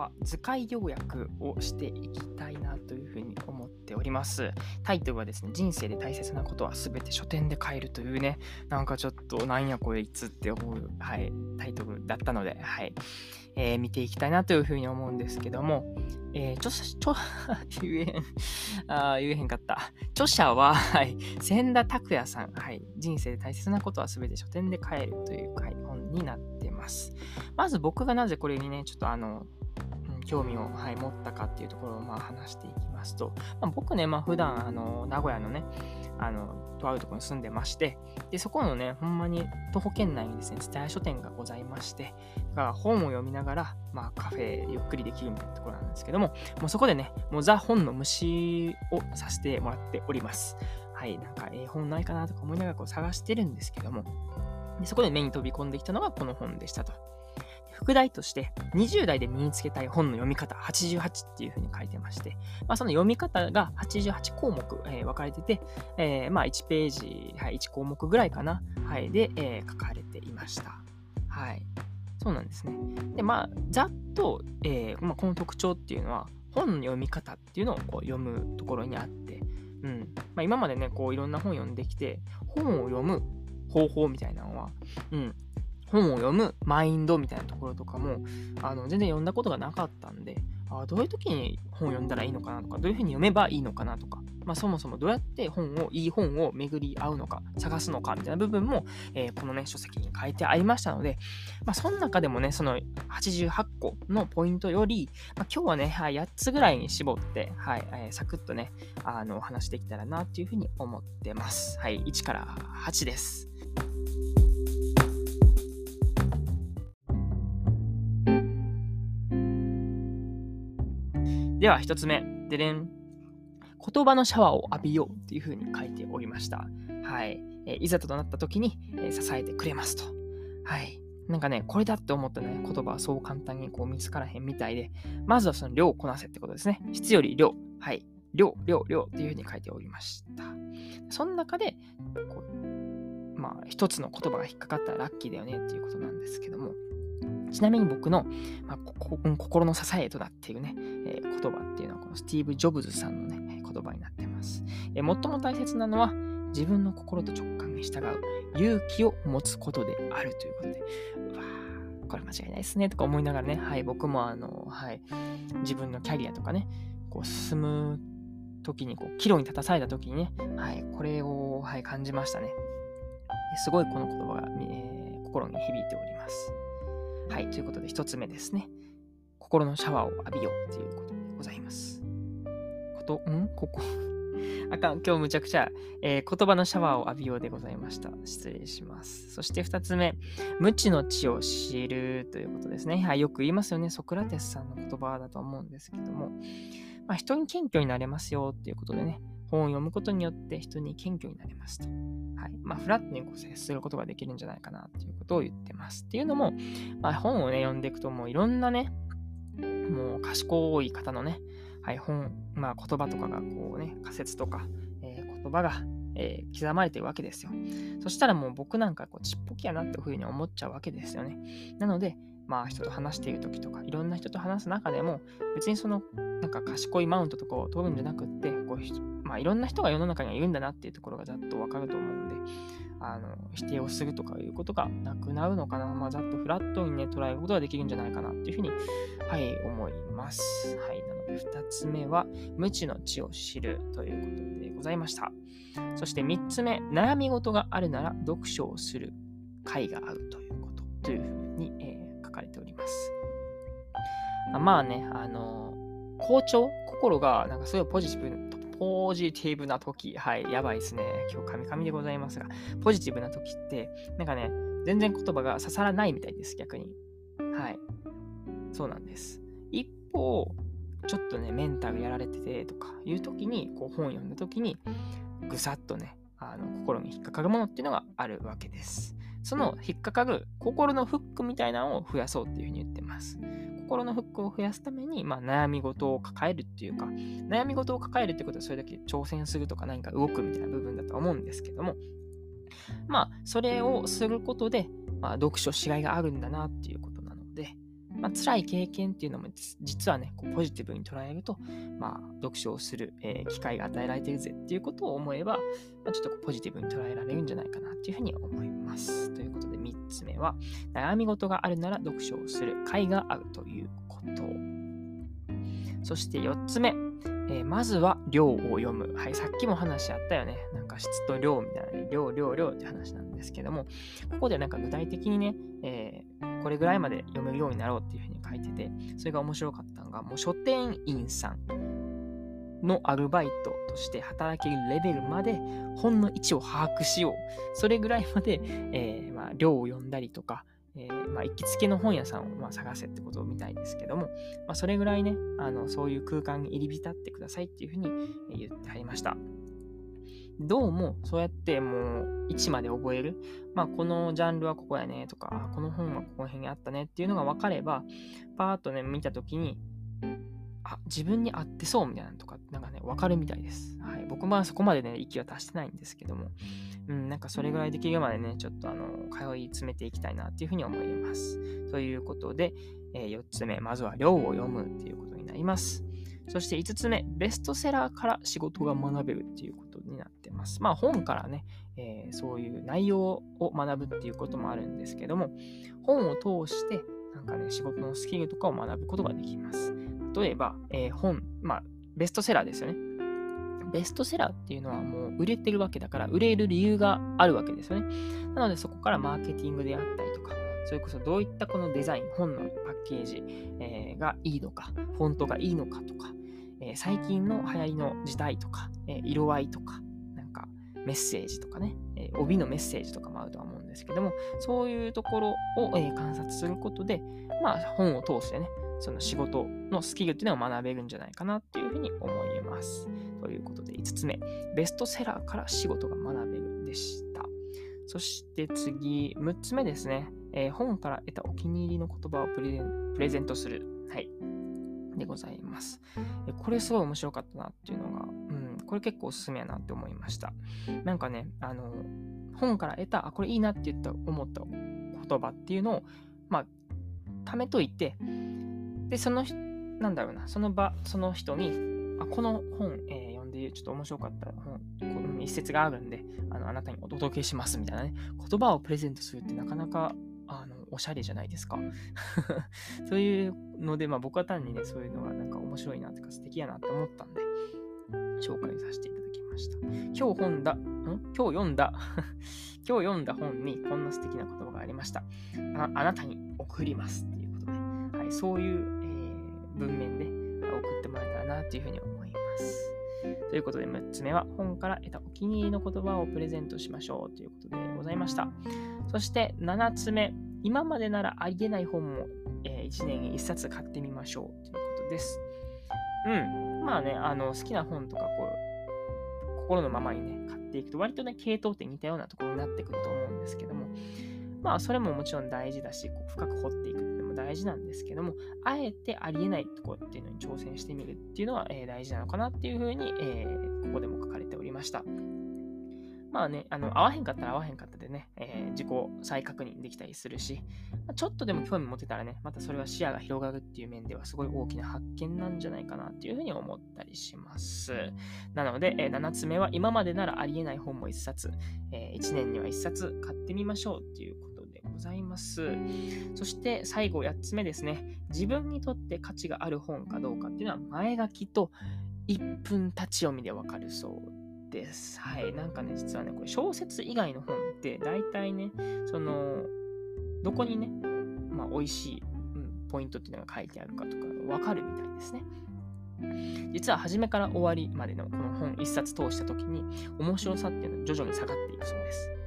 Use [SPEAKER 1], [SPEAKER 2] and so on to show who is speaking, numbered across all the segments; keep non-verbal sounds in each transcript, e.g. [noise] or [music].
[SPEAKER 1] は図解要約をしていきたいなというふうに思っております。タイトルはですね、人生で大切なことは全て書店で買えるというね、なんかちょっとなんやこれいつって思う、はい、タイトルだったので、はい、えー、見ていきたいなというふうに思うんですけども、えー、著者、著、[laughs] 言えへん、[laughs] あ言えへんかった。著者は、はい、千田拓也さん、はい、人生で大切なことは全て書店で買えるという、はい、本になってます。まず僕がなぜこれにね、ちょっとあの、興味を、はい、持ったかっていうところをまあ話していきますと、まあ、僕ね、まあ、普段あの名古屋のね、あのとあるところに住んでまして、でそこのね、ほんまに徒歩圏内にですね、蔦屋書店がございまして、だから本を読みながら、まあ、カフェゆっくりできるみたいなところなんですけども、もうそこでね、もうザ本の虫をさせてもらっております。はい、なんか、えー、本ないかなとか思いながらこう探してるんですけども、でそこで目に飛び込んできたのがこの本でしたと。副題として20代で身につけたい本の読み方88っていうふうに書いてまして、まあ、その読み方が88項目、えー、分かれてて、えー、まあ1ページ、はい、1項目ぐらいかな、はい、で、えー、書かれていました。はい。そうなんですね。で、まあ、ざっと、えーまあ、この特徴っていうのは、本の読み方っていうのをこう読むところにあって、うんまあ、今までね、こういろんな本読んできて、本を読む方法みたいなのは、うん、本を読むマインドみたいなところとかも、あの、全然読んだことがなかったんで、あどういう時に本を読んだらいいのかなとか、どういうふうに読めばいいのかなとか、まあ、そもそもどうやって本を、いい本を巡り合うのか、探すのかみたいな部分も、えー、このね、書籍に書いてありましたので、まあ、その中でもね、その88個のポイントより、まあ、今日はね、はい、8つぐらいに絞って、はい、えー、サクッとね、あの、お話できたらなっていうふうに思ってます。はい、1から8です。では一つ目、でれん。言葉のシャワーを浴びようっていう風に書いておりました。はい。えいざとなった時に、え支えてくれますと。はい。なんかね、これだって思ったね、言葉はそう簡単にこう見つからへんみたいで、まずはその量をこなせってことですね。質より量。はい。量、量、量っていう風に書いておりました。その中で、こうまあ、一つの言葉が引っかかったらラッキーだよねっていうことなんですけども、ちなみに僕の、まあ、心の支えとなっているね、えー、言葉っていうのはこのスティーブ・ジョブズさんのね、言葉になってます。えー、最も大切なのは自分の心と直感に従う勇気を持つことであるということで、うわー、これ間違いないですねとか思いながらね、はい、僕もあの、はい、自分のキャリアとかね、こう進む時にこう岐路に立たされた時にね、はい、これを、はい、感じましたね。すごいこの言葉が、えー、心に響いております。はい、ということで一つ目ですね。心のシャワーを浴びようということでございます。こと、ん？ここ [laughs] あかん、今日むちゃくちゃ、えー、言葉のシャワーを浴びようでございました。失礼します。そして二つ目、無知の知を知るということですね。はい、よく言いますよね。ソクラテスさんの言葉だと思うんですけども、まあ、人に謙虚になれますよっていうことでね、本を読むことによって人に謙虚になれますと。はい。まあ、フラットにこう接することができるんじゃないかなっていうことを言ってます。っていうのも、まあ、本をね、読んでいくともういろんなね、もう賢い方のね、はい、本、まあ、言葉とかがこうね、仮説とか、えー、言葉が、えー、刻まれてるわけですよ。そしたらもう僕なんかこうちっぽきやなっていうふうに思っちゃうわけですよね。なので、まあ人と話している時とか、いろんな人と話す中でも、別にその、なんか賢いマウントとかを取るんじゃなくって、こう、まあいろんな人が世の中にはいるんだなっていうところがざっとわかると思うんで、あの、否定をするとかいうことがなくなるのかな。まあざっとフラットにね、捉えることができるんじゃないかなっていうふうに、はい、思います。はい。なので二つ目は、無知の知を知るということでございました。そして三つ目、悩み事があるなら読書をする会があるということというふうに、えー書かれております。まあね、あの、好調心がなんかすごいポジティブ、ポジティブな時、はい、やばいですね。今日カミカミでございますが、ポジティブな時って、なんかね、全然言葉が刺さらないみたいです、逆に。はい。そうなんです。一方、ちょっとね、メンタルやられててとかいう時に、こう本読んだ時に、ぐさっとね、あの心に引っかかるものっていうのがあるわけです。その引っかかる心のフックみたいなのを増やそうっていうふうに言ってます。心のフックを増やすために、まあ、悩み事を抱えるっていうか、悩み事を抱えるってことはそれだけ挑戦するとか何か動くみたいな部分だと思うんですけども、まあ、それをすることで、まあ、読書しがいがあるんだなっていうことなので、まあ、辛い経験っていうのも実はね、こうポジティブに捉えると、まあ、読書をする、えー、機会が与えられてるぜっていうことを思えば、まあ、ちょっとポジティブに捉えられるんじゃないかなっていうふうに思います。という、つ目は、悩み事があるなら読書をする会があるということ。そして4つ目、えー、まずは量を読む。はい、さっきも話あったよね。なんか質と量みたいな、量、量、量って話なんですけども、ここでなんか具体的にね、えー、これぐらいまで読めるようになろうっていうふうに書いてて、それが面白かったのが、もう書店員さんのアルバイトとして働けるレベルまで本の位置を把握しよう。それぐらいまで、[laughs] えー、まあ、量を読んだりとか、えー、まあ、行きつけの本屋さんをまあ探せってことみたいですけども、まあ、それぐらいね、あのそういう空間に入り浸ってくださいっていうふうに言ってはりました。どうも、そうやってもう1まで覚える。まあ、このジャンルはここやねとか、この本はここの辺にあったねっていうのが分かれば、パーッとね、見たときに、あ、自分に合ってそうみたいなのとか、なんかね、分かるみたいです。はい。僕もそこまでね、息は達してないんですけども、うん、なんかそれぐらいできるまでね、ちょっとあの、通い詰めていきたいなっていうふうに思います。ということで、えー、4つ目、まずは量を読むっていうことになります。そして5つ目、ベストセラーから仕事が学べるっていうことになってます。まあ本からね、えー、そういう内容を学ぶっていうこともあるんですけども、本を通してなんかね、仕事のスキルとかを学ぶことができます。例えば、えー、本、まあ、ベストセラーですよね。ベストセラーっていうのはもう売れてるわけだから、売れる理由があるわけですよね。なのでそこからマーケティングであったりとか、それこそどういったこのデザイン、本のパッケージ、えー、がいいのか、フォントがいいのかとか、えー、最近の流行りの時代とか、えー、色合いとか、なんかメッセージとかね、え帯のメッセージとかもあるとは思うんですけども、そういうところを、え観察することで、まあ本を通してね、その仕事のスキルっていうのを学べるんじゃないかなっていうふうに思います。ということで5つ目、ベストセラーから仕事が学べるでした。そして次、6つ目ですね、えー、本から得たお気に入りの言葉をプレゼントする。はい。でございます。これすごい面白かったなっていうのが、うん、これ結構おすすめやなって思いました。なんかね、あの、本から得た、あ、これいいなって言った、思った言葉っていうのを、まあ、貯めといて、で、その、なんだろうな、その場、その人に、あこの本、えー、読んでちょっと面白かった本、この一節があるんであの、あなたにお届けしますみたいなね、言葉をプレゼントするってなかなかあのおしゃれじゃないですか。[laughs] そういうので、まあ、僕は単にね、そういうのがなんか面白いなとか素敵やなって思ったんで、紹介させていただきました。今日本だ、ん？今日読んだ？[laughs] 今日読んだ本にこんな素敵な言葉がありました。ああなたに送りますっていうことで、はい、そういう文面で送ってもらえたらなというふうに思います。ということで、6つ目は本から得たお気に入りの言葉をプレゼントしましょうということでございました。そして7つ目、今までならありえない本も、えー、1年に1冊買ってみましょうということです。うん。まあね、あの好きな本とかこう、心のままにね、買っていくと、割とね、系統って似たようなところになってくると思うんですけども、まあ、それももちろん大事だし、こう深く掘っていくっていうのも大事なんですけども、あえてありえないとこっていうのに挑戦してみるっていうのは、えー、大事なのかなっていうふうに、えー、ここでも書かれておりました。まあね、あの、合わへんかったら合わへんかったでね、えー、自己再確認できたりするし、ちょっとでも興味持てたらね、またそれは視野が広がるっていう面ではすごい大きな発見なんじゃないかなっていうふうに思ったりします。なので、えー、7つ目は今までならありえない本も1冊、えー、1年には1冊買ってみましょうっていうことざいます。そして最後8つ目ですね。自分にとって価値がある本かどうかっていうのは前書きと1分立ち読みでわかるそうです。はい。なんかね、実はね、これ小説以外の本って大体ね、その、どこにね、まあ、美味しい、うん、ポイントっていうのが書いてあるかとかわかるみたいですね。実は初めから終わりまでのこの本一冊通した時に面白さっていうのは徐々に下がっていくそうです。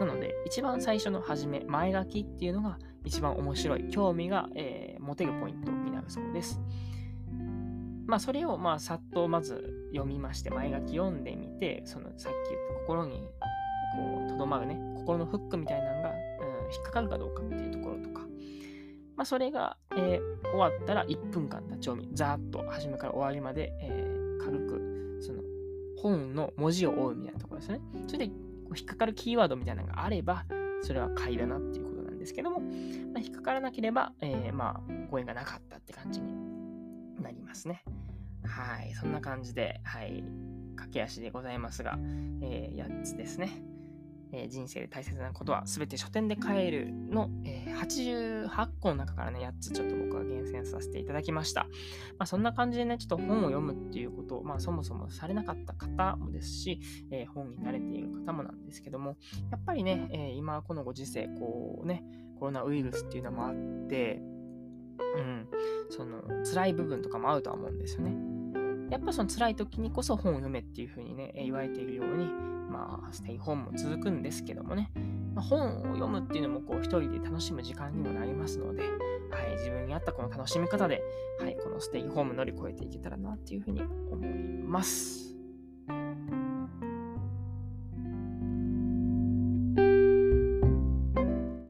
[SPEAKER 1] なので、一番最初の初め、前書きっていうのが一番面白い、興味が、えー、持てるポイントになるそうです。まあ、それを、まあ、さっとまず読みまして、前書き読んでみて、その、さっき言った心に、とどまるね、心のフックみたいなのが、うん、引っかかるかどうかっていうところとか、まあ、それが、えー、終わったら1分間立ち読み、ざーっと初めから終わりまで、えー、軽く、その、本の文字を追うみたいなところですね。それで、引っかかるキーワードみたいなのがあれば、それは買いだなっていうことなんでですけども、まあ、引っかからなければ、えー、まあ、ご縁がなかったって感じになりますね。はい。そんな感じで、はい。駆け足でございますが、えー、8つですね。え、人生で大切なことは全て書店で買えるの、えー、88個の中からね、8つちょっと僕は厳選させていただきました。まあ、そんな感じでね、ちょっと本を読むっていうことを、まあ、そもそもされなかった方もですし、えー、本に慣れている方もなんですけども、やっぱりね、え今このご時世、こうね、コロナウイルスっていうのもあって、うん、その辛い部分とかもあるとは思うんですよね。やっぱその辛い時にこそ本を読めっていう風にね、言われているように、まあ、ステイホームも続くんですけどもね、まあ、本を読むっていうのも、こう、一人で楽しむ時間にもなりますので、はい、自分に合ったこの楽しみ方で、はい、このステイホーム乗り越えていけたらなっていう風に思います。